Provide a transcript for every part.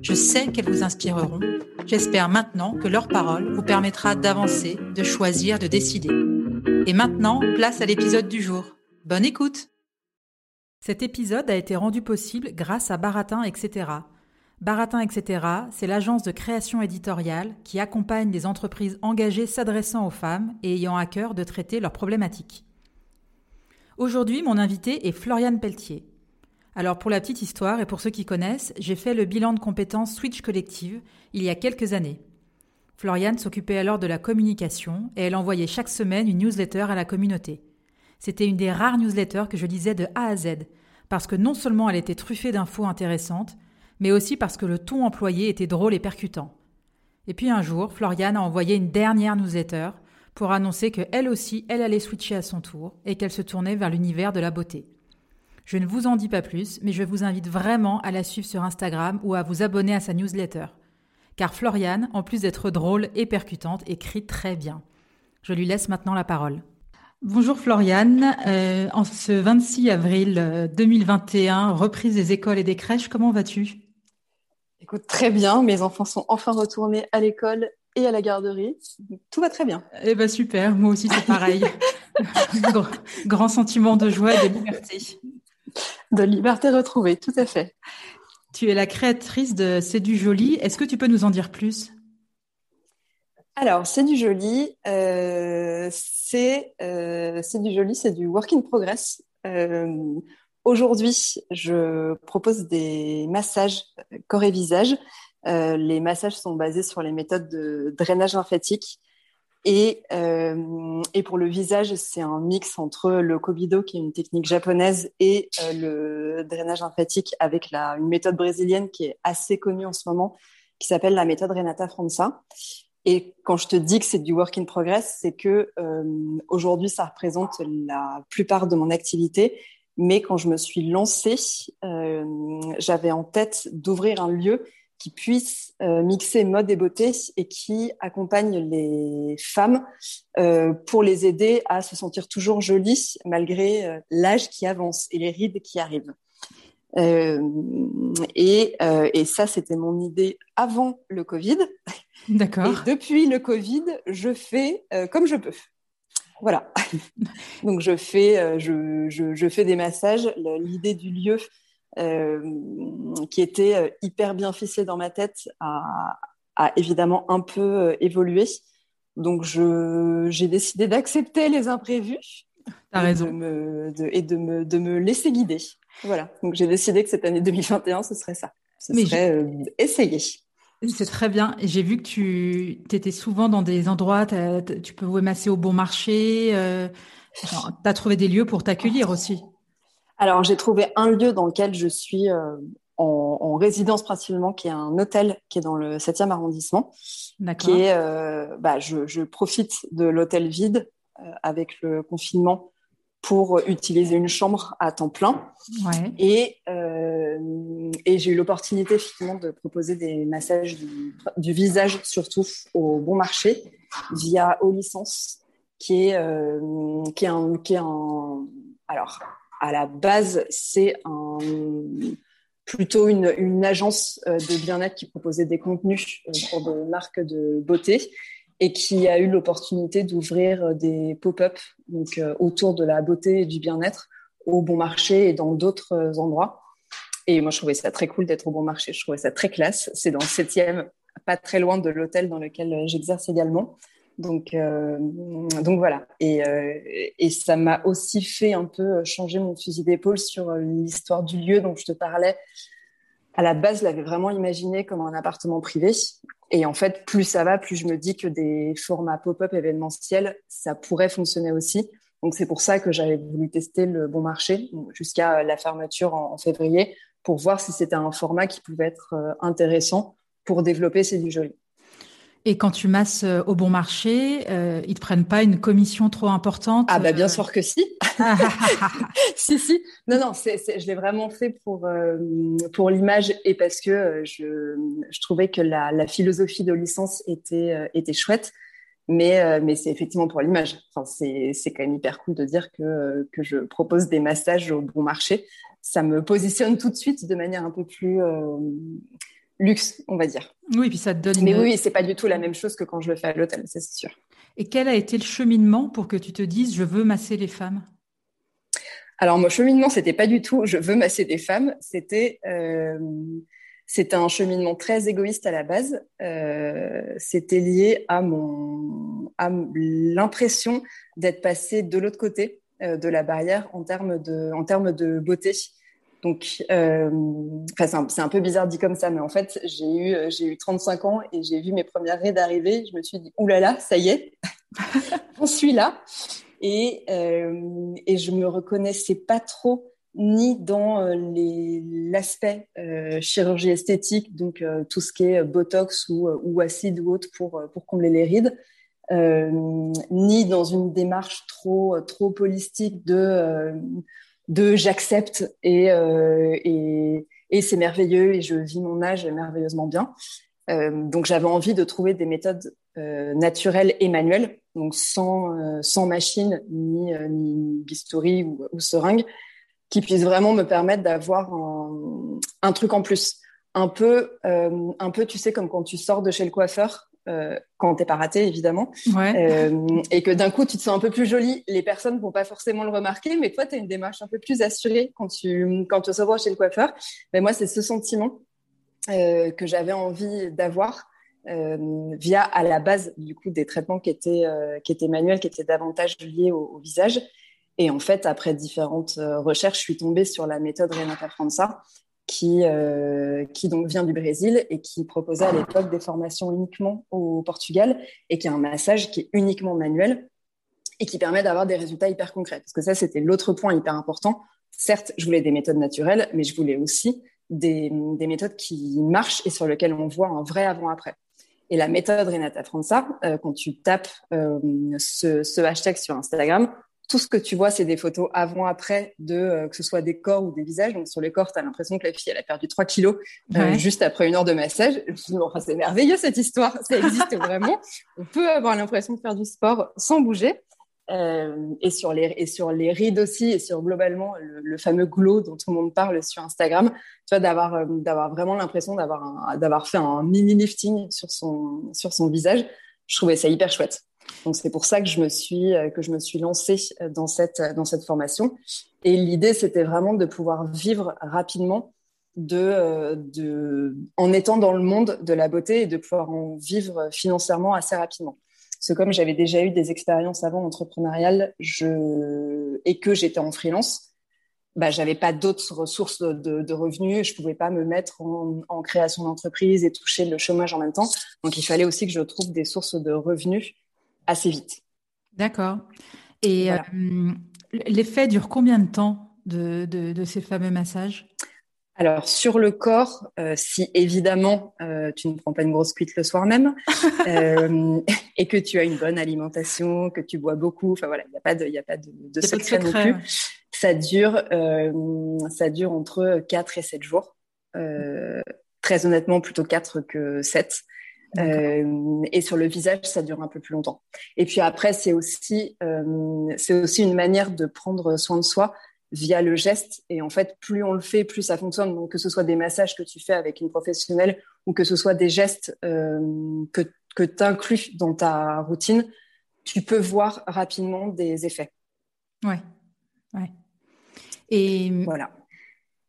Je sais qu'elles vous inspireront. J'espère maintenant que leur parole vous permettra d'avancer, de choisir, de décider. Et maintenant, place à l'épisode du jour. Bonne écoute Cet épisode a été rendu possible grâce à Baratin, etc. Baratin, etc., c'est l'agence de création éditoriale qui accompagne les entreprises engagées s'adressant aux femmes et ayant à cœur de traiter leurs problématiques. Aujourd'hui, mon invité est Floriane Pelletier. Alors pour la petite histoire et pour ceux qui connaissent, j'ai fait le bilan de compétences Switch Collective il y a quelques années. Floriane s'occupait alors de la communication et elle envoyait chaque semaine une newsletter à la communauté. C'était une des rares newsletters que je lisais de A à Z, parce que non seulement elle était truffée d'infos intéressantes, mais aussi parce que le ton employé était drôle et percutant. Et puis un jour, Floriane a envoyé une dernière newsletter pour annoncer que elle aussi, elle allait switcher à son tour et qu'elle se tournait vers l'univers de la beauté. Je ne vous en dis pas plus, mais je vous invite vraiment à la suivre sur Instagram ou à vous abonner à sa newsletter. Car Floriane, en plus d'être drôle et percutante, écrit très bien. Je lui laisse maintenant la parole. Bonjour Floriane, euh, en ce 26 avril 2021, reprise des écoles et des crèches, comment vas-tu? Écoute, très bien, mes enfants sont enfin retournés à l'école et à la garderie. Tout va très bien. Eh ben super, moi aussi c'est pareil. Grand sentiment de joie et de liberté. De liberté retrouvée, tout à fait. Tu es la créatrice de C'est du joli. Est-ce que tu peux nous en dire plus? Alors, C'est du joli, euh, c'est euh, du joli, c'est du work in progress. Euh, Aujourd'hui, je propose des massages corps et visage. Euh, les massages sont basés sur les méthodes de drainage lymphatique et, euh, et, pour le visage, c'est un mix entre le Kobido, qui est une technique japonaise, et euh, le drainage lymphatique avec la, une méthode brésilienne qui est assez connue en ce moment, qui s'appelle la méthode Renata Franza. Et quand je te dis que c'est du work in progress, c'est que euh, aujourd'hui, ça représente la plupart de mon activité. Mais quand je me suis lancée, j'avais en tête d'ouvrir un lieu qui puisse euh, mixer mode et beauté et qui accompagne les femmes euh, pour les aider à se sentir toujours jolies malgré euh, l'âge qui avance et les rides qui arrivent. Et, et, ça, c'était mon idée avant le Covid. D'accord. Et depuis le Covid, je fais comme je peux. Voilà. Donc je fais, je, je, je, fais des massages. L'idée du lieu, qui était euh, hyper bien ficelé dans ma tête, a, évidemment un peu euh, évolué. Donc, j'ai décidé d'accepter les imprévus. As raison. De me, et de me, de me laisser guider. Voilà. Donc, j'ai décidé que cette année 2021, ce serait ça. Ce Mais serait essayer. C'est très bien. J'ai vu que tu étais souvent dans des endroits, tu peux masser au bon marché. tu as trouvé des lieux pour t'accueillir aussi. Alors, j'ai trouvé un lieu dans lequel je suis euh, en, résidence principalement, qui est un hôtel qui est dans le 7e arrondissement. Qui est, euh, bah, je, profite de l'hôtel vide euh, avec le confinement pour utiliser une chambre à temps plein. Et, et j'ai eu l'opportunité effectivement de proposer des massages du, visage, surtout au bon marché, via Au Licence, qui est, qui est un, qui est un alors à la base, c'est plutôt une, agence euh, de bien-être qui proposait des contenus euh, pour des marques de beauté et qui a eu l'opportunité d'ouvrir euh, des pop-up autour de la beauté et du bien-être au bon marché et dans d'autres endroits. Et moi, je trouvais ça très cool d'être au bon marché. Je trouvais ça très classe. C'est dans le septième, pas très loin de l'hôtel dans lequel j'exerce également. Donc, euh, donc voilà. Et, euh, et ça m'a aussi fait un peu changer mon fusil d'épaule sur l'histoire du lieu dont je te parlais. À la base, je l'avais vraiment imaginé comme un appartement privé. Et en fait, plus ça va, plus je me dis que des formats pop-up événementiels, ça pourrait fonctionner aussi. Donc c'est pour ça que j'avais voulu tester le bon marché jusqu'à la fermeture en, février pour voir si c'était un format qui pouvait être euh, intéressant pour développer C'est du joli. Et quand tu masses euh, au bon marché, euh, ils te prennent pas une commission trop importante Ah bah bien sûr que si. si si. Non non, je l'ai vraiment fait pour pour l'image et parce que je, je trouvais que la, la philosophie de licence était était chouette. Mais, euh, mais c'est effectivement pour l'image. Enfin, c'est, c'est quand même hyper cool de dire que, que je propose des massages au bon marché. Ça me positionne tout de suite de manière un peu plus euh, luxe, on va dire. Oui, puis ça te donne. Mais oui, c'est pas du tout la même chose que quand je le fais à l'hôtel, c'est sûr. Et quel a été le cheminement pour que tu te dises je veux masser les femmes? Alors, mon cheminement, c'était pas du tout je veux masser des femmes. C'était euh, c'était un cheminement très égoïste à la base. Euh, c'était lié à mon, à l'impression d'être passé de l'autre côté euh, de la barrière en termes de, en termes de beauté. Donc, euh, c'est un, peu bizarre dit comme ça, mais en fait, j'ai eu, j'ai eu 35 ans et j'ai vu mes premières raies d'arrivée. Je me suis dit, oulala, ça y est, on suis là. Et, euh, et je me reconnaissais pas trop ni dans euh, l'aspect euh, chirurgie esthétique, donc euh, tout ce qui est botox ou, ou acide ou autre pour, pour combler les rides, ni dans une démarche trop, trop holistique de, de j'accepte et, et, et c'est merveilleux et je vis mon âge merveilleusement bien. donc j'avais envie de trouver des méthodes naturelles et manuelles, donc sans, sans machine ni, ni bistouri ou, ou seringue, qui puisse vraiment me permettre d'avoir un, truc en plus. Un peu, euh, un peu, tu sais, comme quand tu sors de chez le coiffeur, euh, quand t'es pas raté, évidemment, euh, et que d'un coup, tu te sens un peu plus jolie. Les personnes vont pas forcément le remarquer, mais toi, tu as une démarche un peu plus assurée quand tu, quand tu sors chez le coiffeur. Mais moi, c'est ce sentiment euh, que j'avais envie d'avoir. via à la base du coup des traitements qui étaient qui étaient manuels, qui étaient davantage liés au, au visage et en fait, après différentes euh, recherches, je suis tombée sur la méthode Renata França, qui, euh, qui donc vient du Brésil et qui proposait à l'époque des formations uniquement au Portugal et qui a un massage qui est uniquement manuel et qui permet d'avoir des résultats hyper concrets. Parce que ça, c'était l'autre point hyper important. Certes, je voulais des méthodes naturelles, mais je voulais aussi des, des méthodes qui marchent et sur lesquelles on voit un vrai avant-après. Et la méthode Renata França, euh, quand tu tapes euh, ce, ce, hashtag sur Instagram, tout ce que tu vois, c'est des photos avant-après de euh, que ce soit des corps ou des visages. Donc sur les corps, tu as l'impression que la fille elle a perdu 3 kilos euh, juste après une heure de massage. c'est merveilleux cette histoire, ça existe vraiment. On peut avoir l'impression de faire du sport sans bouger. Euh, et sur les et sur les rides aussi et sur globalement le, fameux glow dont tout le monde parle sur Instagram, tu vois d'avoir euh, d'avoir vraiment l'impression d'avoir d'avoir fait un mini lifting sur son sur son visage. Je trouvais ça hyper chouette. Donc c'est pour ça que je me suis euh, que je me suis lancée euh, dans cette dans cette formation. Et l'idée c'était vraiment de pouvoir vivre rapidement de, euh, de en étant dans le monde de la beauté et de pouvoir en vivre financièrement assez rapidement. Parce que comme j'avais déjà eu des expériences avant entrepreneuriales, je et que j'étais en freelance, bah, j'avais pas d'autres ressources de, de, revenus. Je pouvais pas me mettre en, en création d'entreprise et toucher le chômage en même temps. Donc, il fallait aussi que je trouve des sources de revenus assez vite. D'accord. Et euh, l'effet dure combien de temps de, de, ces fameux massages? Alors sur le corps, euh, si évidemment euh, tu ne prends pas une grosse cuite le soir même et que tu as une bonne alimentation, que tu bois beaucoup, enfin voilà, il n'y a pas de, il a pas de, de secret, non plus. Ça dure, ça dure entre 4 et 7 jours. très honnêtement, plutôt 4 que 7. Euh, et sur le visage, ça dure un peu plus longtemps. Et puis après, c'est aussi, euh, c'est aussi une manière de prendre soin de soi via le geste. Et en fait, plus on le fait, plus ça fonctionne. Donc, que ce soit des massages que tu fais avec une professionnelle ou que ce soit des gestes euh, que, que tu inclus dans ta routine, tu peux voir rapidement des effets. Ouais, ouais. Et voilà.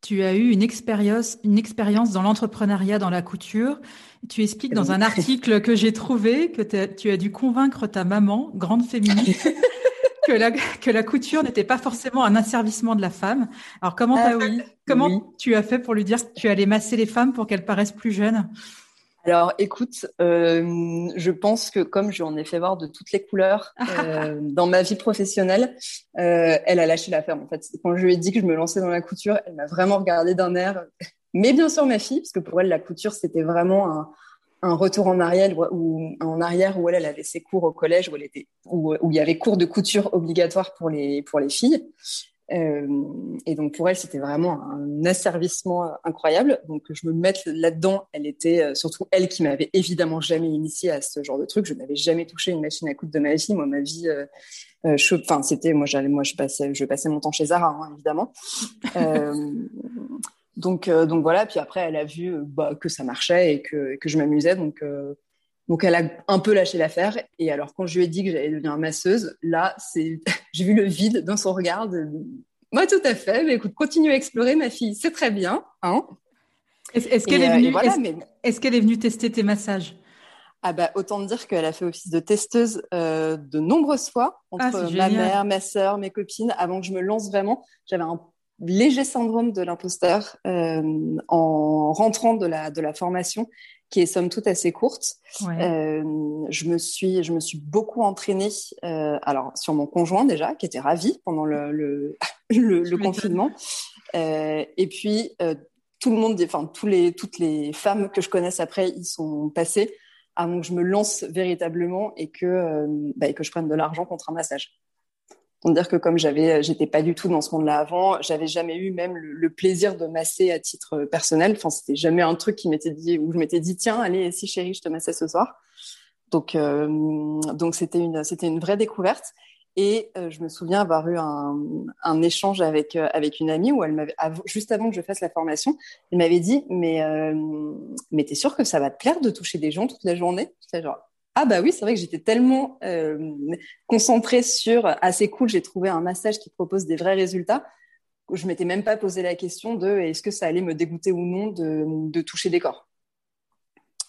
Tu as eu une expérience, une expérience dans l'entrepreneuriat dans la couture. Tu expliques dans un article que j'ai trouvé que tu as dû convaincre ta maman, grande féministe, que la, que la couture n'était pas forcément un asservissement de la femme. Alors comment, ah oui, comment tu as fait pour lui dire que tu allais masser les femmes pour qu'elles paraissent plus jeunes? Alors, écoute, euh, je pense que comme j'en ai fait voir de toutes les couleurs euh, dans ma vie professionnelle, euh, elle a lâché l'affaire. En fait, quand je lui ai dit que je me lançais dans la couture, elle m'a vraiment regardé d'un air. Mais bien sûr, ma fille, parce que pour elle, la couture, c'était vraiment un, un, retour en arrière, ou en arrière où elle, elle avait ses cours au collège, où elle était, où, où il y avait cours de couture obligatoires pour les pour les filles. Euh, et donc pour elle, c'était vraiment un asservissement incroyable. Donc je me mette là-dedans. Elle était euh, surtout elle qui m'avait évidemment jamais initiée à ce genre de truc. Je n'avais jamais touché une machine à coudre de ma vie. Moi, ma vie, euh, euh enfin c'était moi j'allais, moi je passais, je passais mon temps chez Zara, hein, évidemment. donc donc voilà. Puis après, elle a vu bah, que ça marchait et que, que je m'amusais. Donc donc elle a un peu lâché l'affaire. Et alors quand je lui ai dit que j'allais devenir masseuse, là, c'est, j'ai vu le vide dans son regard. Moi, tout à fait. Mais écoute, continue à explorer, ma fille. C'est très bien. Hein est-ce, qu'elle est, venue, est-ce, qu'elle est venue tester tes massages? Ah bah autant dire qu'elle a fait office de testeuse euh, de nombreuses fois entre ah, ma mère, ma sœur, mes copines. Avant que je me lance vraiment, j'avais un léger syndrome de l'imposteur euh, en rentrant de la de la formation qui est somme toute assez courte. Euh, je me suis, je me suis beaucoup entraînée. Euh, alors sur mon conjoint déjà, qui était ravi pendant le le, le, confinement. Euh, et puis tout le monde, enfin tous les toutes les femmes que je connaisse après, ils sont passés avant que je me lance véritablement et que bah, et que je prenne de l'argent contre un massage. Pour dire que comme j'avais, euh, j'étais pas du tout dans ce monde-là avant, j'avais jamais eu même le, plaisir de masser à titre personnel. Enfin, c'était jamais un truc qui m'était dit où je m'étais dit tiens, allez, si chérie, je te massais ce soir. Donc, euh, donc c'était une, c'était une vraie découverte. Et euh, je me souviens avoir eu un, un échange avec avec une amie où elle m'avait juste avant que je fasse la formation, elle m'avait dit mais euh, mais t'es sûr que ça va te plaire de toucher des gens toute la journée? Genre ah bah oui, c'est vrai que j'étais tellement euh, concentrée sur assez ah, cool, j'ai trouvé un massage qui propose des vrais résultats. Je m'étais même pas posé la question de est-ce que ça allait me dégoûter ou non de, de toucher des corps.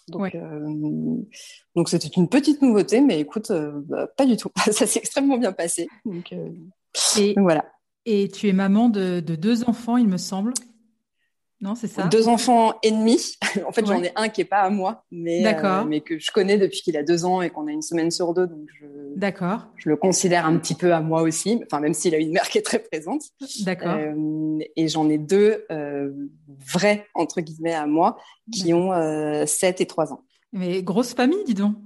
Donc, euh, donc c'était une petite nouveauté, mais écoute, euh, bah, pas du tout. Ça s'est extrêmement bien passé. Donc, et, voilà. Et tu es maman de, de deux enfants, il me semble. Non, c'est ça. Deux enfants ennemis. en fait, j'en ai un qui est pas à moi, mais, euh, mais que je connais depuis qu'il a deux ans et qu'on a une semaine sur deux, donc je, D'accord. je le considère un petit peu à moi aussi. Enfin, même s'il a une mère qui est très présente. D'accord. Euh, et j'en ai deux euh, vrais entre guillemets à moi qui ont 7 et 3 ans. Mais grosse famille, dis donc.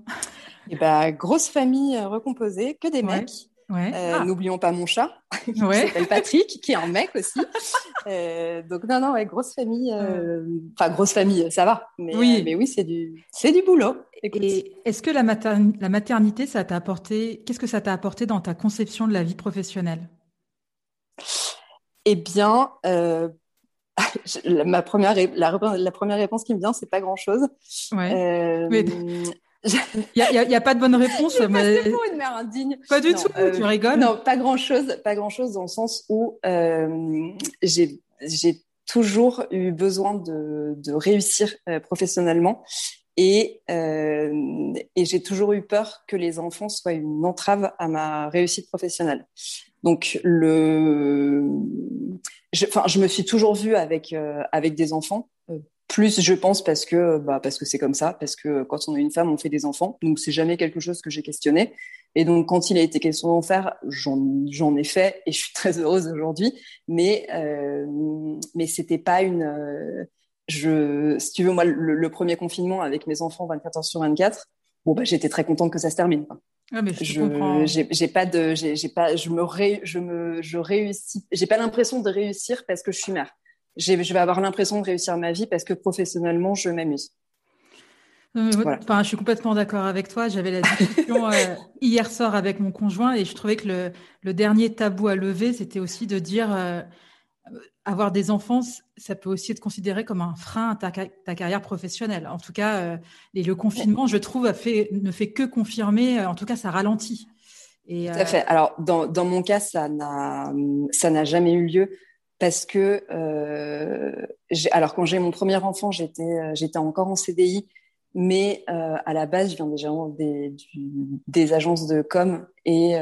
Et eh bah, grosse famille recomposée, que des mecs. Ouais. Euh, ah. N'oublions pas mon chat, qui s'appelle Patrick, qui est un mec aussi. euh, donc non, non, ouais, grosse famille. Euh... Enfin, grosse famille, ça va. Mais oui, mais oui c'est du, c'est du boulot. Et est-ce que la, la maternité, ça t'a apporté Qu'est-ce que ça t'a apporté dans ta conception de la vie professionnelle? Eh bien, ma première, la, la, première réponse qui me vient, c'est pas grand-chose. Ouais. Euh, mais... Il n'y a, a, pas de bonne réponse. mais... une mère indigne. Pas du tout, euh, tu rigoles. Non, pas grand-chose, pas grand-chose dans le sens où euh, j'ai toujours eu besoin de, de réussir euh, professionnellement et, euh, et j'ai toujours eu peur que les enfants soient une entrave à ma réussite professionnelle. Donc le, je, me suis toujours vue avec euh, avec des enfants plus, je pense, parce que bah, parce que c'est comme ça, parce que quand on est une femme, on fait des enfants, donc c'est jamais quelque chose que j'ai questionné. Et donc, quand il a été question d'en faire, j'en ai fait et je suis très heureuse aujourd'hui. Mais euh, mais c'était pas une. Euh, je, si tu veux, moi, le, premier confinement avec mes enfants 24 heures sur 24, bon bah j'étais très contente que ça se termine. Ah, mais je, je j'ai pas de, j'ai pas, je me ré, je me, je réussis, j'ai pas l'impression de réussir parce que je suis mère je vais avoir l'impression de réussir ma vie parce que professionnellement, je m'amuse. Enfin, je suis complètement d'accord avec toi. J'avais la discussion euh, hier soir avec mon conjoint et je trouvais que le, le dernier tabou à lever, c'était aussi de dire euh, avoir des enfants, ça peut aussi être considéré comme un frein à ta, ta carrière professionnelle. En tout cas, euh, et le confinement, je trouve, a fait, ne fait que confirmer. En tout cas, ça ralentit. Et, tout à fait. Alors, dans, dans mon cas, ça n'a jamais eu lieu parce que alors quand j'ai mon premier enfant, j'étais j'étais encore en CDI, mais à la base, je viens déjà des, des agences de com et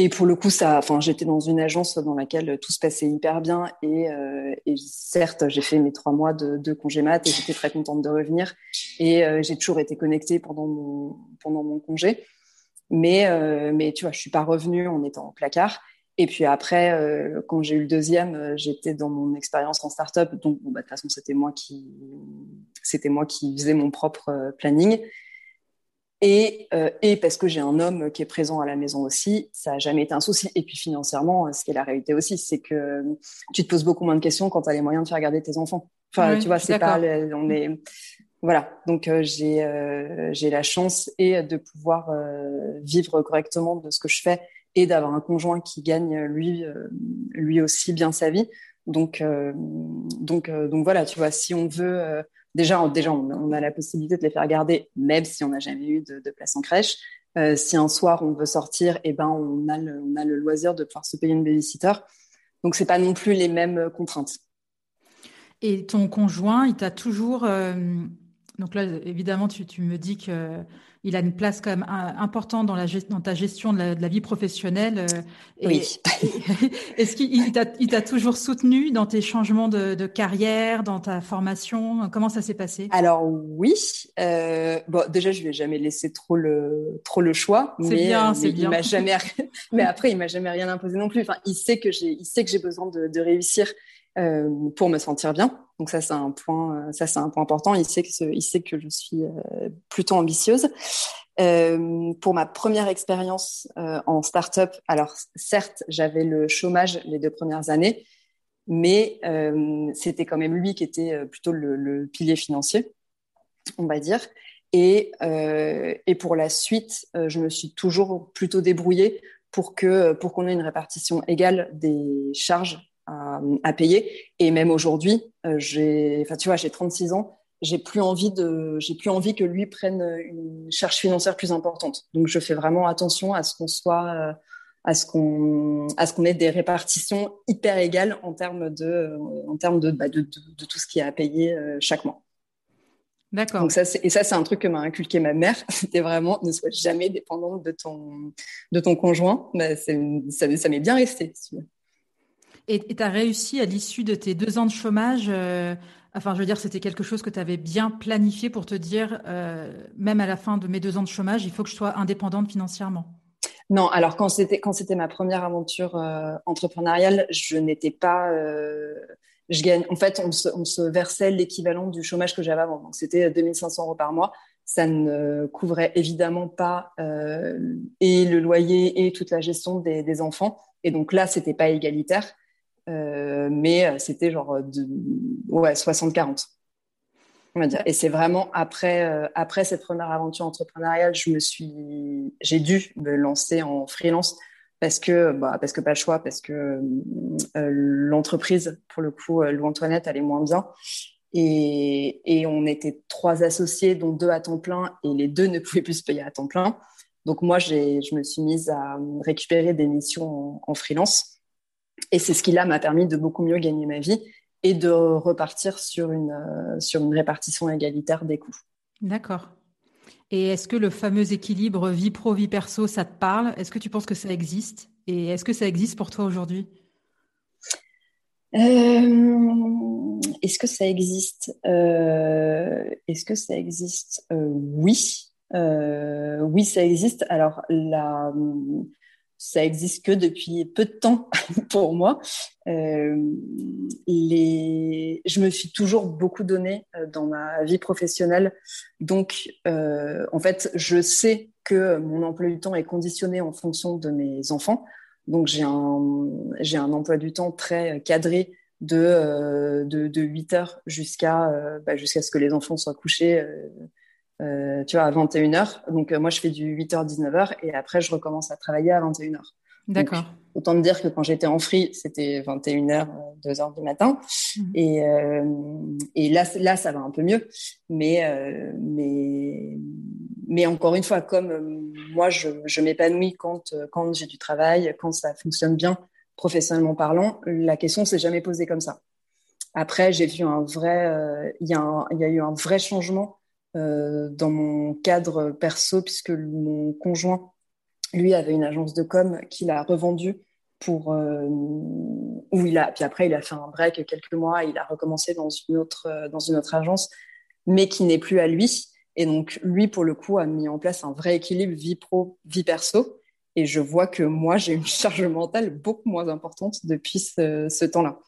et pour le coup, ça, enfin, j'étais dans une agence dans laquelle tout se passait hyper bien. Et, euh, et certes, j'ai fait mes trois mois de, de congé mat et j'étais très contente de revenir. Et euh, j'ai toujours été connectée pendant mon, pendant mon congé. Mais, euh, mais tu vois, je suis pas revenue en étant en placard. Et puis après, euh, quand j'ai eu le deuxième, euh, j'étais dans mon expérience en start-up. Donc, bon, bah, de toute façon, c'était moi qui, c'était moi qui faisais mon propre planning. Et, euh, et parce que j'ai un homme qui est présent à la maison aussi, ça n'a jamais été un souci. Et puis financièrement, ce qui est la réalité aussi, c'est que tu te poses beaucoup moins de questions quand tu as les moyens de faire garder tes enfants. Enfin, tu vois, c'est pas, on est, voilà. Donc euh, j'ai euh, j'ai la chance et de pouvoir euh, vivre correctement de ce que je fais et d'avoir un conjoint qui gagne lui lui aussi bien sa vie. Donc donc donc voilà, tu vois, si on veut déjà, déjà on, a la possibilité de les faire garder, même si on n'a jamais eu de, place en crèche. Euh, si un soir on veut sortir, eh ben on a le, on a le loisir de pouvoir se payer une babysitter. Donc c'est pas non plus les mêmes contraintes. Et ton conjoint, il t'a toujours euh, donc là évidemment tu, tu me dis que il a une place quand même importante dans, la, dans ta gestion de la, vie professionnelle. Euh, oui. Est-ce qu'il t'a toujours soutenu dans tes changements de, carrière, dans ta formation? Comment ça s'est passé? Alors oui. Euh, bon, déjà, je lui ai jamais laissé trop le, trop le choix. C'est bien, c'est bien. m'a jamais, mais après, il m'a jamais rien imposé non plus. Enfin, il sait que j'ai, il sait que j'ai besoin de, de réussir euh, pour me sentir bien. Donc ça, c'est un point, ça c'est un point important. Il sait que, je suis euh, plutôt ambitieuse. Euh, pour ma première expérience euh, en start-up, alors certes, j'avais le chômage les deux premières années, mais euh, c'était quand même lui qui était plutôt le, le pilier financier, on va dire. Et, et pour la suite, je me suis toujours plutôt débrouillée pour que pour qu'on ait une répartition égale des charges à, payer. Et même aujourd'hui, euh, j'ai, enfin, tu vois, j'ai 36 ans, j'ai plus envie de, j'ai plus envie que lui prenne une charge financière plus importante. Donc, je fais vraiment attention à ce qu'on soit, euh, à ce qu'on, à ce qu'on ait des répartitions hyper égales en termes de, en termes de, bah, de, de, tout ce qui est à payer euh, chaque mois. D'accord. Donc ça, et ça, c'est un truc que m'a inculqué ma mère. C'était vraiment ne sois jamais dépendante de ton, de ton conjoint. Bah, ça, ça m'est bien resté. Et tu as réussi à l'issue de tes deux ans de chômage, euh, enfin je veux dire, c'était quelque chose que tu avais bien planifié pour te dire, euh, même à la fin de mes deux ans de chômage, il faut que je sois indépendante financièrement. Non, alors quand c'était quand c'était ma première aventure euh, entrepreneuriale, je n'étais pas, je gagne. En fait, on se, on se versait l'équivalent du chômage que j'avais avant, donc c'était 2500 euros par mois. Ça ne couvrait évidemment pas et le loyer et toute la gestion des, des enfants. Et donc là, c'était pas égalitaire. Euh, mais euh, c'était genre euh, ouais, 60-40. On va dire. Et c'est vraiment après, après cette première aventure entrepreneuriale, je me suis, j'ai dû me lancer en freelance parce que, bah, parce que pas le choix, parce que l'entreprise, pour le coup, Lou Antoinette, allait moins bien. Et, et, on était trois associés, dont deux à temps plein, et les deux ne pouvaient plus se payer à temps plein. Donc moi, je me suis mise à récupérer des missions en freelance. Et c'est ce qui là m'a permis de beaucoup mieux gagner ma vie et de repartir sur une, euh, sur une répartition égalitaire des coûts. D'accord. Et est-ce que le fameux équilibre vie pro, vie perso, ça te parle? Est-ce que tu penses que ça existe? Et est-ce que ça existe pour toi aujourd'hui? Euh, Est-ce que ça existe? Euh, Est-ce que ça existe? Oui. oui, ça existe. Alors, la, ça existe que depuis peu de temps pour moi. Euh. Je me suis toujours beaucoup donné euh, dans ma vie professionnelle. Donc, euh, en fait, je sais que mon emploi du temps est conditionné en fonction de mes enfants. Donc, j'ai un, emploi du temps très cadré de, euh, de, de 8 heures jusqu'à bah, jusqu'à ce que les enfants soient couchés euh, tu vois, à 21h. Donc, euh, moi, je fais du 8h, 19h et après, je recommence à travailler à 21h. D'accord. Autant te dire que quand j'étais en free, c'était 21h, 2h du matin. Mmh. Et, euh, et là, là, ça va un peu mieux. Mais, euh, mais, mais encore une fois, comme moi, je, je m'épanouis quand, quand j'ai du travail, quand ça fonctionne bien, professionnellement parlant, la question s'est jamais posée comme ça. Après, j'ai vu un vrai, il y, y, a eu un vrai changement dans mon cadre perso puisque mon conjoint, lui, avait une agence de com qu'il a revendue pour où il a puis après il a fait un break quelques mois, il a recommencé dans une autre dans une autre agence, mais qui n'est plus à lui. Et donc lui, pour le coup, a mis en place un vrai équilibre vie pro vie perso. Et je vois que moi, j'ai une charge mentale beaucoup moins importante depuis ce, temps-là.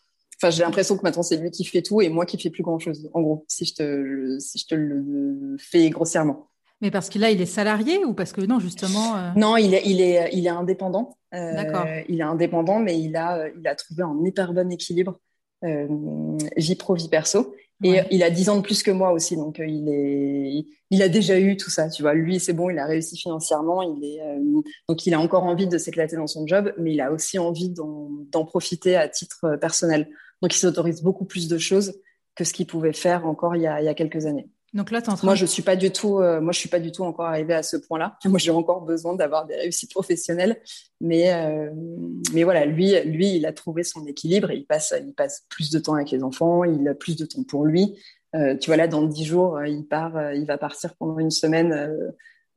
Enfin, j'ai l'impression que maintenant, c'est lui qui fait tout et moi qui fais plus grand-chose, en gros, si je te, si je te le fais grossièrement. Mais parce que là, il est salarié ou parce que non, justement euh? Non, il est, il est, il est indépendant. Euh, D'accord. Il est indépendant, mais il a, il a trouvé un hyper bon équilibre euh, vie pro, vie perso. Et il a 10 ans de plus que moi aussi, donc euh, il est, il a déjà eu tout ça, tu vois. Lui, c'est bon, il a réussi financièrement, il est, donc il a encore envie de s'éclater dans son job, mais il a aussi envie d'en profiter à titre personnel. Donc il s'autorise beaucoup plus de choses que ce qu'il pouvait faire encore il y a, il y a quelques années. Donc là, moi, je suis pas du tout, euh, moi, je suis pas du tout encore arrivée à ce point-là. Moi, j'ai encore besoin d'avoir des réussites professionnelles, mais euh, mais voilà, lui, lui, il a trouvé son équilibre. il passe, il passe plus de temps avec les enfants, il a plus de temps pour lui. Euh, tu vois là, dans dix jours, il part, il va partir pendant une semaine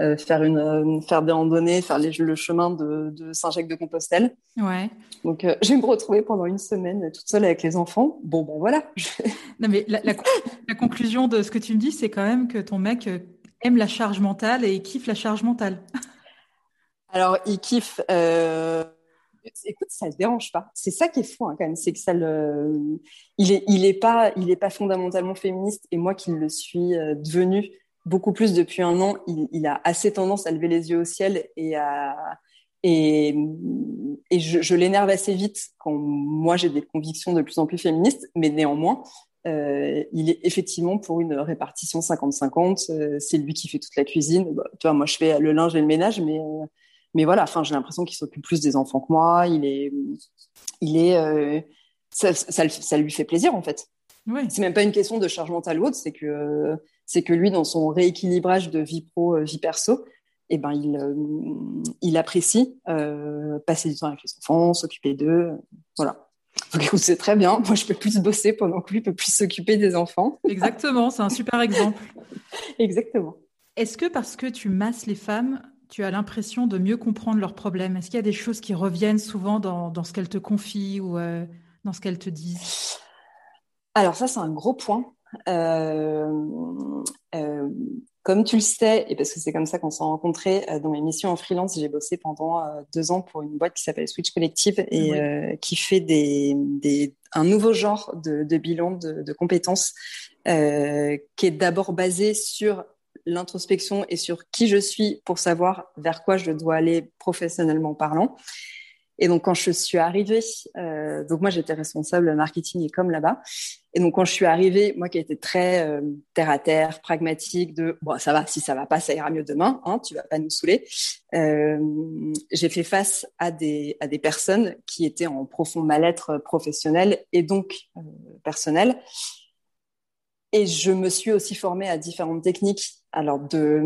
euh, faire une euh, faire des randonnées, faire le chemin de, Saint-Jacques-de-Compostelle. Ouais. Donc euh, je vais me retrouver pendant une semaine toute seule avec les enfants. Bon ben voilà. non mais la, conclusion de ce que tu me dis, c'est quand même que ton mec aime la charge mentale et il kiffe la charge mentale. Alors il kiffe. Écoute, ça le dérange pas. C'est ça qui est fou hein, quand même, c'est que ça le. Il est, il est pas, il est pas fondamentalement féministe et moi qui le suis devenu beaucoup plus depuis un an, il, a assez tendance à lever les yeux au ciel et à et, et je, l'énerve assez vite quand moi j'ai des convictions de plus en plus féministes, mais néanmoins, euh, il est effectivement pour une répartition 50-50. Euh, c'est lui qui fait toute la cuisine. Bah, tu vois, moi je fais le linge et le ménage, mais euh, mais voilà. Enfin, j'ai l'impression qu'il s'occupe plus des enfants que moi. Il est il est euh, ça, ça, ça, lui fait plaisir en fait. C'est même pas une question de charge mentale ou autre, c'est que c'est que lui, dans son rééquilibrage de vie pro, euh, vie perso, eh ben, il, euh, il apprécie euh, passer du temps avec les enfants, s'occuper d'eux. Voilà. Donc écoute, c'est très bien. Moi, je peux plus bosser pendant que lui peut plus s'occuper des enfants. Exactement, c'est un super exemple. Exactement. Est-ce que parce que tu masses les femmes, tu as l'impression de mieux comprendre leurs problèmes? Est-ce qu'il y a des choses qui reviennent souvent dans, dans ce qu'elles te confient ou dans ce qu'elles te disent? Alors ça, c'est un gros point. Euh, euh, comme tu le sais, et parce que c'est comme ça qu'on s'est rencontrés, euh, dans mes missions en freelance, j'ai bossé pendant deux ans pour une boîte qui s'appelle Switch Collective et qui fait des, des, un nouveau genre de, de bilan de, de compétences qui est d'abord basé sur l'introspection et sur qui je suis pour savoir vers quoi je dois aller professionnellement parlant. Et donc quand je suis arrivée, euh, donc moi j'étais responsable marketing et com là-bas. Et donc quand je suis arrivée, moi qui étais très euh, terre à terre, pragmatique, de bon ça va, si ça va pas, ça ira mieux demain, hein, tu vas pas nous saouler. Euh, j'ai fait face à des à des personnes qui étaient en profond mal-être professionnel et donc personnel. Et je me suis aussi formée à différentes techniques, alors de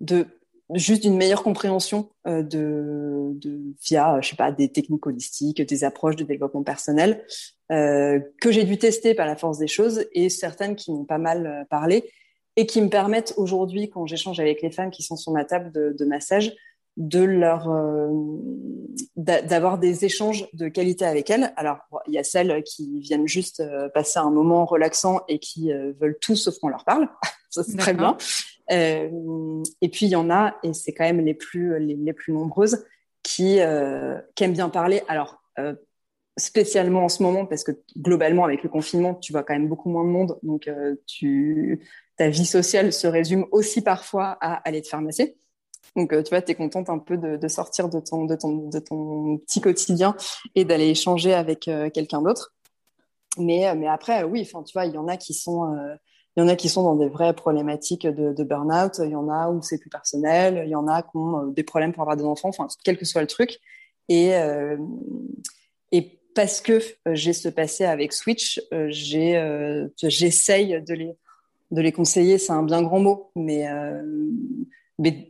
de juste d'une meilleure compréhension euh, de, de, via, je sais pas, des techniques holistiques, des approches de développement personnel euh, que j'ai dû tester par la force des choses et certaines qui m'ont pas mal euh, parlé et qui me permettent aujourd'hui, quand j'échange avec les femmes qui sont sur ma table de, de massage, de leur euh, d'avoir des échanges de qualité avec elles. Alors, il y a celles qui viennent juste euh, passer un moment relaxant et qui veulent tout sauf qu'on leur parle. Ça, c'est très bien. Euh, et puis il y en a, et c'est quand même les plus les, plus nombreuses, qui, euh, qui aiment bien parler. Alors euh, spécialement en ce moment, parce que globalement avec le confinement, tu vois quand même beaucoup moins de monde, donc tu ta vie sociale se résume aussi parfois à aller te masser. Donc, tu vois, tu es contente un peu de, sortir de ton, de, ton, de ton petit quotidien et d'aller échanger avec quelqu'un d'autre. Mais, mais après, oui, tu vois, il y en a qui sont, il y en a qui sont dans des vraies problématiques de, burn-out. Il y en a où c'est plus personnel. Il y en a qui ont euh, des problèmes pour avoir des enfants. Enfin, quel que soit le truc. Et, euh, parce que euh, j'ai ce passé avec Switch, j'essaye de les, conseiller. C'est un bien grand mot, mais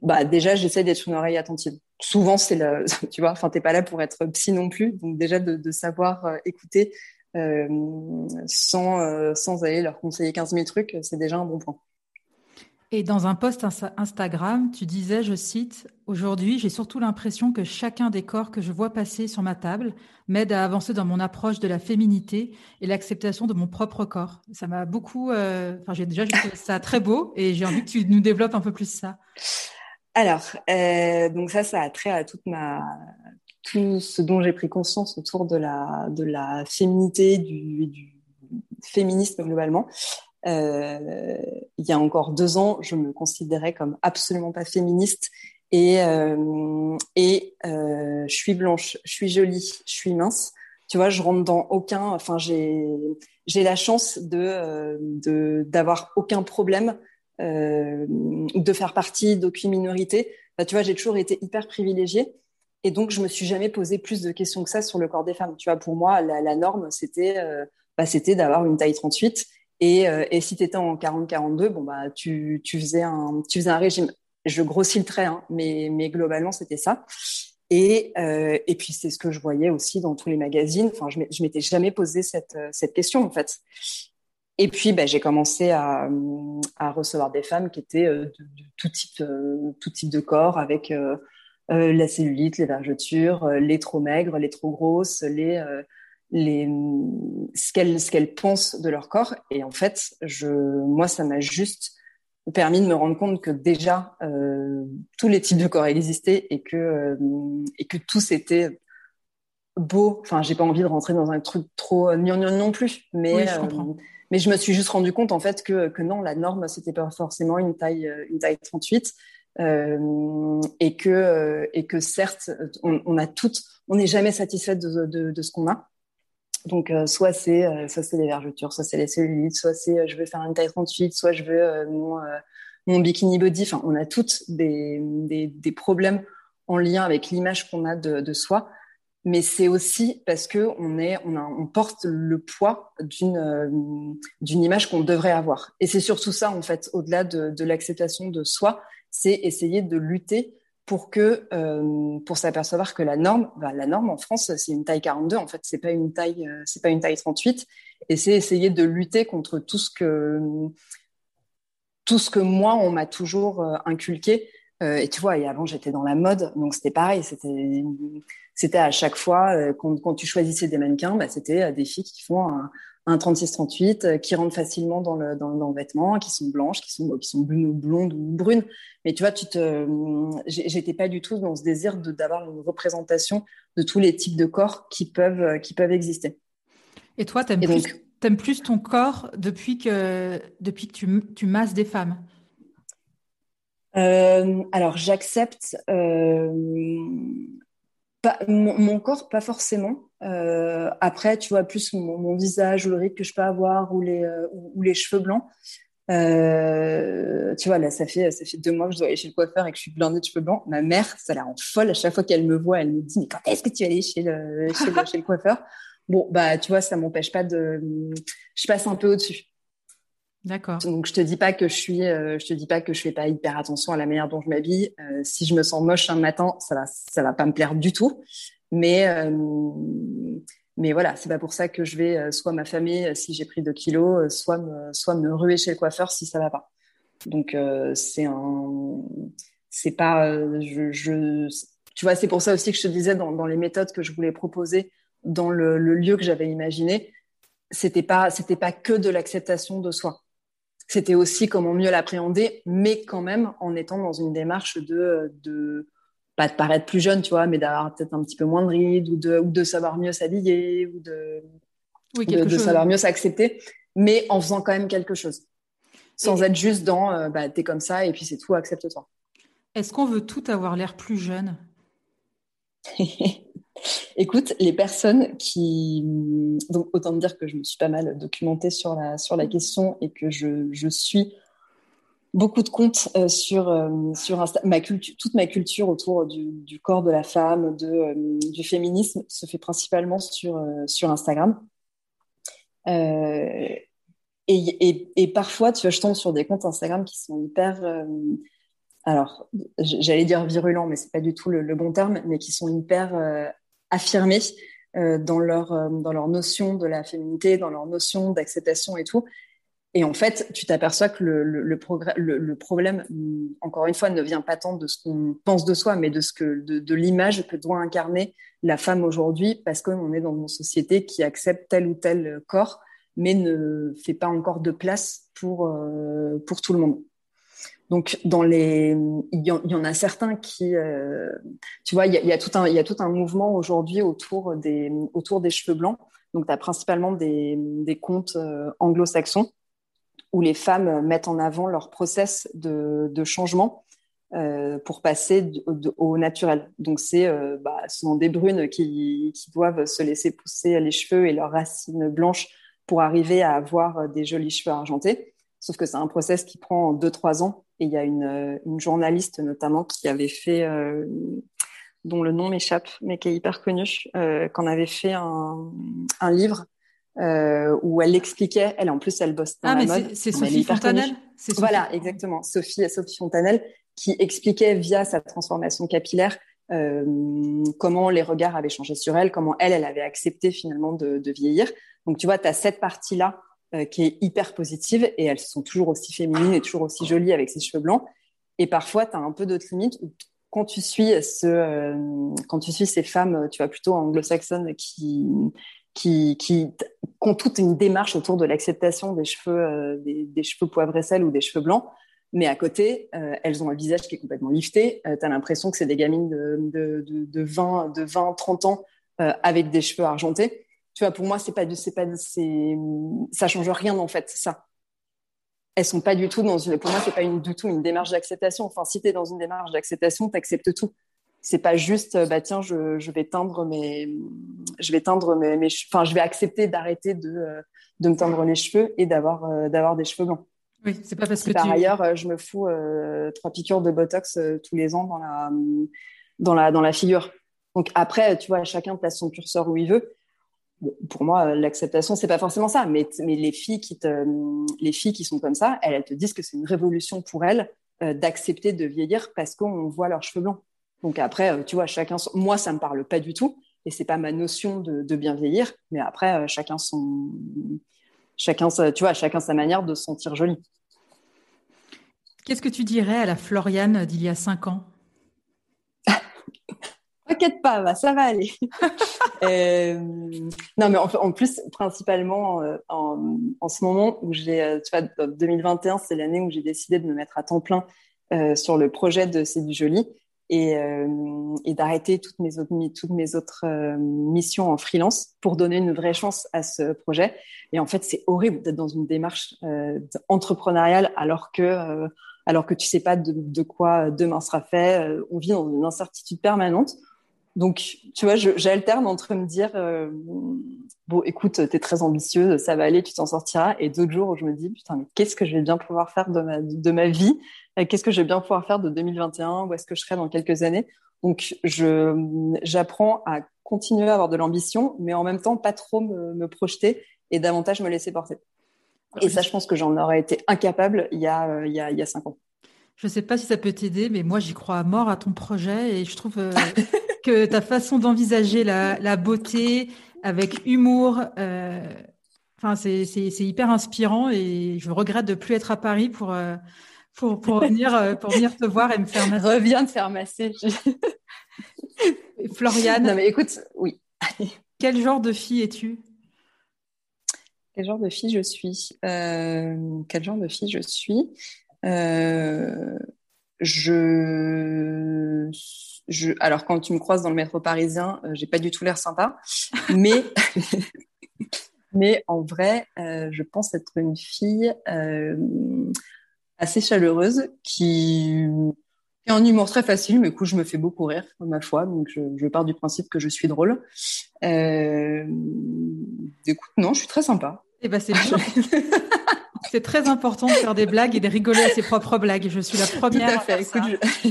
bah, déjà, j'essaie d'être une oreille attentive. Souvent, c'est tu vois, enfin, t'es pas là pour être psy non plus. Donc, déjà, de, savoir écouter sans, euh, sans aller leur conseiller 15 000 trucs, c'est déjà un bon point. Et dans un post Instagram, tu disais, je cite, Aujourd'hui, j'ai surtout l'impression que chacun des corps que je vois passer sur ma table m'aide à avancer dans mon approche de la féminité et l'acceptation de mon propre corps. Ça m'a beaucoup. Euh, enfin, j'ai déjà trouvé ça très beau et j'ai envie que tu nous développes un peu plus ça. Alors, euh, donc ça, ça a trait à toute ma tout ce dont j'ai pris conscience autour de la de la féminité, du, féminisme globalement. Euh, il y a encore deux ans, je me considérais comme absolument pas féministe et, euh, et euh, je suis blanche, je suis jolie, je suis mince. Tu vois, je rentre dans aucun. Enfin, j'ai la chance de d'avoir aucun problème de faire partie d'aucune minorité. Bah, tu vois, j'ai toujours été hyper privilégiée. Et donc, je me suis jamais posé plus de questions que ça sur le corps des femmes. Tu vois, pour moi, la, norme, c'était euh, bah, c'était d'avoir une taille 38 et, euh, et si tu étais en 40-42, bon bah tu, faisais un tu faisais un régime. Je grossis le trait, hein, mais mais globalement c'était ça. Et euh, et puis c'est ce que je voyais aussi dans tous les magazines. Enfin, je m'étais jamais posé cette cette question en fait. Et puis bah, j'ai commencé à à recevoir des femmes qui étaient de, de tout type tout type de corps avec euh, la cellulite, les vergetures, les trop maigres, les trop grosses, les les, ce qu'elles qu'elles pensent de leur corps. Et en fait, je, moi, ça m'a juste permis de me rendre compte que déjà euh, tous les types de corps existaient et que euh, et que tous étaient beaux. Enfin, j'ai pas envie de rentrer dans un truc trop gnangnan non plus, mais je euh, mais je me suis juste rendu compte en fait que que non, la norme c'était pas forcément une taille une taille 38. Euh, et que et que certes on, a toutes on n'est jamais satisfait de, ce qu'on a donc, euh, soit c'est euh, soit c'est les vergetures, soit c'est les cellulites, soit c'est euh, je veux faire une taille 38, soit je veux mon, mon bikini body. Enfin, on a toutes des, des, des problèmes en lien avec l'image qu'on a de, soi. Mais c'est aussi parce que on est, on, porte le poids d'une d'une image qu'on devrait avoir. Et c'est surtout ça en fait, au-delà de, de l'acceptation de soi, c'est essayer de lutter pour que euh, pour s'apercevoir que la norme, bah, la norme en France, c'est une taille 42. En fait, c'est pas une taille, euh, c'est pas une taille 38. Et c'est essayer de lutter contre tout ce que tout ce que moi on m'a toujours euh, inculqué. Et tu vois, et avant j'étais dans la mode, donc c'était pareil. C'était c'était à chaque fois quand, quand tu choisissais des mannequins, bah, c'était des filles qui font un, un 36-38 euh, qui rentrent facilement dans le, dans, dans, le vêtement, qui sont blanches, qui sont, qui sont blondes ou brunes. Mais tu vois, tu te, j'étais pas du tout dans ce désir d'avoir une représentation de tous les types de corps qui peuvent, euh, qui peuvent exister. Et toi, tu aimes, aimes, plus ton corps depuis que, depuis que tu, tu masses des femmes? Euh, alors j'accepte euh, mon, corps pas forcément euh, après, tu vois plus mon, mon, visage ou le rythme que je peux avoir ou les, euh, ou, les cheveux blancs. Euh, tu vois, là, ça fait, ça fait deux mois que je dois aller chez le coiffeur et que je suis blindée de cheveux blancs. Ma mère, ça la rend folle. À chaque fois qu'elle me voit, elle me dit, mais quand est-ce que tu vas aller chez le, chez le, chez le coiffeur? Bon, bah, tu vois, ça m'empêche pas de, je passe un peu au-dessus. D'accord. Donc je te dis pas que je suis, euh, je te dis pas que je fais pas hyper attention à la manière dont je m'habille. Euh, si je me sens moche un matin, ça va, ça va pas me plaire du tout. Mais euh, mais voilà, c'est pas pour ça que je vais euh, soit m'affamer si j'ai pris 2 kilos, soit me, soit me ruer chez le coiffeur si ça va pas. Donc c'est un, c'est pas, je, tu vois, c'est pour ça aussi que je te disais dans, dans les méthodes que je voulais proposer dans le, le lieu que j'avais imaginé, c'était pas, c'était pas que de l'acceptation de soi c'était aussi comment mieux l'appréhender, mais quand même en étant dans une démarche de, de pas de paraître plus jeune, tu vois, mais d'avoir peut-être un petit peu moins de rides ou de, ou de savoir mieux s'habiller ou de, oui, de, de, savoir mieux s'accepter, mais en faisant quand même quelque chose. Sans et... être juste dans euh, bah, t'es comme ça et puis c'est tout, accepte-toi. Est-ce qu'on veut tout avoir l'air plus jeune? Écoute, les personnes qui, donc autant dire que je me suis pas mal documentée sur la sur la question et que je, je suis beaucoup de comptes euh, sur euh, sur Insta toute ma culture autour du, corps de la femme, euh, du féminisme se fait principalement sur euh, sur Instagram. Et, et, et, parfois, tu vois, je tombe sur des comptes Instagram qui sont hyper alors, j'allais dire virulents, mais c'est pas du tout le, bon terme, mais qui sont hyper affirmés dans leur dans leur notion de la féminité, dans leur notion d'acceptation et tout. Et en fait, tu t'aperçois que le, problème, encore une fois, ne vient pas tant de ce qu'on pense de soi, mais de, ce que, de, l'image que doit incarner la femme aujourd'hui, parce qu'on est dans une société qui accepte tel ou tel corps, mais ne fait pas encore de place pour, euh, pour tout le monde. Donc, dans les, il y, en, a certains qui, euh, tu vois, il y, a, tout un, il y a tout un mouvement aujourd'hui autour des, autour des cheveux blancs. Donc, tu as principalement des, des contes euh, anglo-saxons où les femmes mettent en avant leur process de, de changement euh, pour passer au naturel. Donc, c'est euh, bah, souvent des brunes qui, qui, doivent se laisser pousser les cheveux et leurs racines blanches pour arriver à avoir des jolis cheveux argentés. Sauf que c'est un process qui prend 2-3 ans. Et il y a une, une, journaliste notamment qui avait fait, euh, dont le nom m'échappe, mais qui est hyper connue, euh, qu'on avait fait un, un livre euh, où elle expliquait, elle en plus elle bosse dans ah, la mais C'est Sophie Fontanelle. Voilà, exactement. Sophie, Sophie Fontanelle qui expliquait via sa transformation capillaire euh, comment les regards avaient changé sur elle, comment elle, elle avait accepté finalement de, de vieillir. Donc tu vois, tu as cette partie-là euh, qui est hyper positive et elles sont toujours aussi féminines et toujours aussi jolies avec ses cheveux blancs. Et parfois, tu as un peu d'autres limites où quand tu suis ce, euh, quand tu suis ces femmes, tu vois, plutôt anglo-saxonnes qui, qui, qui, ont toute une démarche autour de l'acceptation des cheveux, euh, des, cheveux poivre et sel ou des cheveux blancs. Mais à côté, euh, elles ont un visage qui est complètement lifté. Euh, tu as l'impression que c'est des gamines de, de, de, 20, de 20, 30 ans avec des cheveux argentés. Tu vois, pour moi, c'est pas du, c'est pas, c'est, ça change rien en fait, ça. Elles sont pas du tout dans une, pour moi, c'est pas une, du tout une démarche d'acceptation. Enfin, si tu es dans une démarche d'acceptation, tu acceptes tout c'est pas juste euh, bah tiens je, je, vais teindre mes je vais teindre mes, mes enfin je vais accepter d'arrêter de euh, de me teindre les cheveux et d'avoir euh, d'avoir des cheveux blancs oui c'est pas parce que par ailleurs je me fous trois piqûres de botox tous les ans dans la dans la dans la figure donc après tu vois chacun place son curseur où il veut pour moi l'acceptation c'est pas forcément ça mais les filles qui te les filles qui sont comme ça elles, te disent que c'est une révolution pour elles d'accepter de vieillir parce qu'on voit leurs cheveux blancs donc après, euh, tu vois, chacun, moi, ça me parle pas du tout, et c'est pas ma notion de, bien vieillir. Mais après, euh, chacun son, chacun, tu vois, chacun sa manière de se sentir jolie. Qu'est-ce que tu dirais à la Floriane d'il y a cinq ans? T'inquiète pas, ça va aller. Euh, non, mais en, plus, principalement en, ce moment où j'ai, tu vois, 2021, c'est l'année où j'ai décidé de me mettre à temps plein sur le projet de C'est du joli et, euh, et d'arrêter toutes mes autres, toutes mes autres euh, missions en freelance pour donner une vraie chance à ce projet. Et en fait, c'est horrible d'être dans une démarche euh, entrepreneuriale alors que euh, alors que tu sais pas de, de, quoi demain sera fait. Euh, on vit dans une incertitude permanente. Donc, tu vois, j'alterne entre me dire, euh, bon, écoute, tu es très ambitieuse, ça va aller, tu t'en sortiras, et d'autres jours où je me dis, putain, mais qu'est-ce que je vais bien pouvoir faire de ma, de ma vie? Euh, Qu'est-ce que je vais bien pouvoir faire de 2021 Où est-ce que je serai dans quelques années? Donc, j'apprends à continuer à avoir de l'ambition, mais en même temps, pas trop me, me, projeter et davantage me laisser porter. Et ça, je pense que j'en aurais été incapable il y a, euh, il y a, il y a cinq ans. Je ne sais pas si ça peut t'aider, mais moi, j'y crois à mort à ton projet et je trouve que ta façon d'envisager la, beauté avec humour, euh, enfin c'est hyper inspirant et je regrette de plus être à Paris pour euh, pour, pour venir euh, pour venir te voir et me faire masser. Reviens te faire masser. Floriane. Non mais écoute, oui. Quel genre de fille es-tu? Quel genre de fille je suis? Quel genre de fille je suis? Je alors quand tu me croises dans le métro parisien, euh, j'ai pas du tout l'air sympa, mais mais en vrai, euh, je pense être une fille euh, assez chaleureuse qui est un humour très facile, mais coup je me fais beaucoup rire, ma foi, donc je, pars du principe que je suis drôle. écoute, non, je suis très sympa. Eh ben c'est C'est très important de faire des blagues et de rigoler à ses propres blagues. Je suis la première. Tout à fait. Écoute, je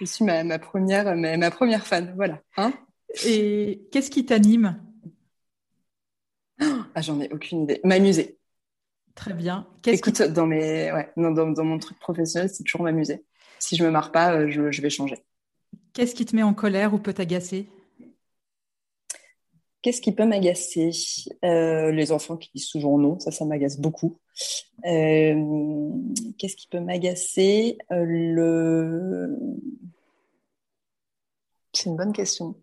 je suis ma, première, ma, première fan. Voilà. Hein Et qu'est-ce qui t'anime? Ah, J'en ai aucune idée. M'amuser. Très bien. Écoute, dans, mes, ouais, dans, dans, mon truc professionnel, c'est toujours m'amuser. Si je me marre pas, je, je vais changer. Qu'est-ce qui te met en colère ou peut t'agacer? Qu'est-ce qui peut m'agacer? Euh, Les enfants qui disent toujours non, ça, ça m'agace beaucoup. Euh, qu'est-ce qui peut m'agacer? Euh, Le... C'est une bonne question.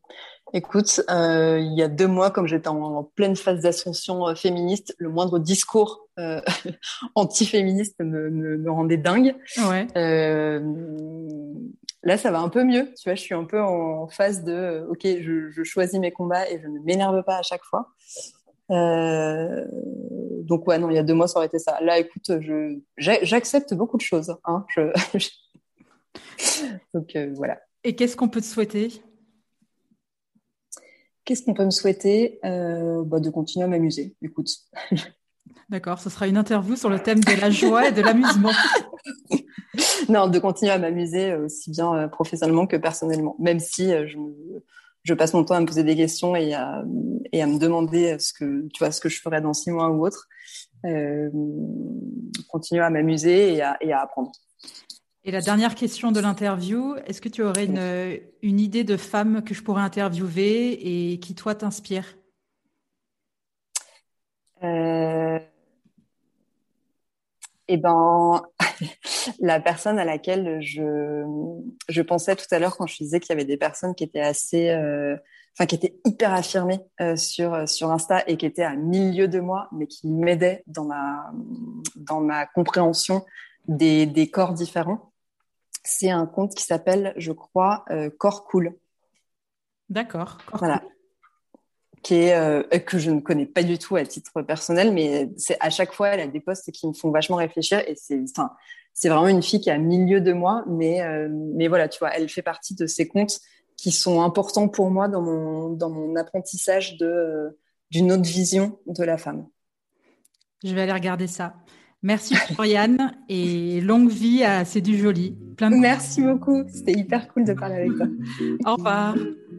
Écoute, il y a deux mois, comme j'étais en, pleine phase d'ascension féministe, le moindre discours anti-féministe me, me, me, rendait dingue. Ouais. Là, ça va un peu mieux. Tu vois, je suis un peu en phase de euh, OK, je, choisis mes combats et je ne m'énerve pas à chaque fois. Euh, donc ouais, non, il y a deux mois, ça aurait été ça. Là, écoute, je j'accepte beaucoup de choses. Hein. donc euh, voilà. Et qu'est-ce qu'on peut te souhaiter? Qu'est-ce qu'on peut me souhaiter? Bah, De continuer à m'amuser. Écoute. D'accord, ce sera une interview sur le thème de la joie et de l'amusement. non, de continuer à m'amuser euh, aussi bien euh, professionnellement que personnellement, même si euh, je, je, passe mon temps à me poser des questions et à, et à me demander ce que, tu vois, ce que je ferais dans six mois ou autre. Euh, continuer à m'amuser et à, et à apprendre. Et la dernière question de l'interview, est-ce que tu aurais une, une, idée de femme que je pourrais interviewer et qui, toi, t'inspire? Euh, Eh ben, la personne à laquelle je, je pensais tout à l'heure quand je disais qu'il y avait des personnes qui étaient assez, euh, enfin qui étaient hyper affirmées euh, sur sur Insta et qui étaient à milieu de moi, mais qui m'aidaient dans ma dans ma compréhension des, des corps différents. C'est un compte qui s'appelle, je crois, euh, Corps Cool. D'accord. Voilà. Qui est, euh, que je ne connais pas du tout à titre personnel, mais c'est à chaque fois elle a des posts qui me font vachement réfléchir et c'est, enfin, c'est vraiment une fille qui est à milieu de moi, mais euh, mais voilà, tu vois, elle fait partie de ces comptes qui sont importants pour moi dans mon dans mon apprentissage de d'une autre vision de la femme. Je vais aller regarder ça. Merci Floriane et longue vie à C'est du joli. Plein de... Merci beaucoup, c'était hyper cool de parler avec toi. Au revoir.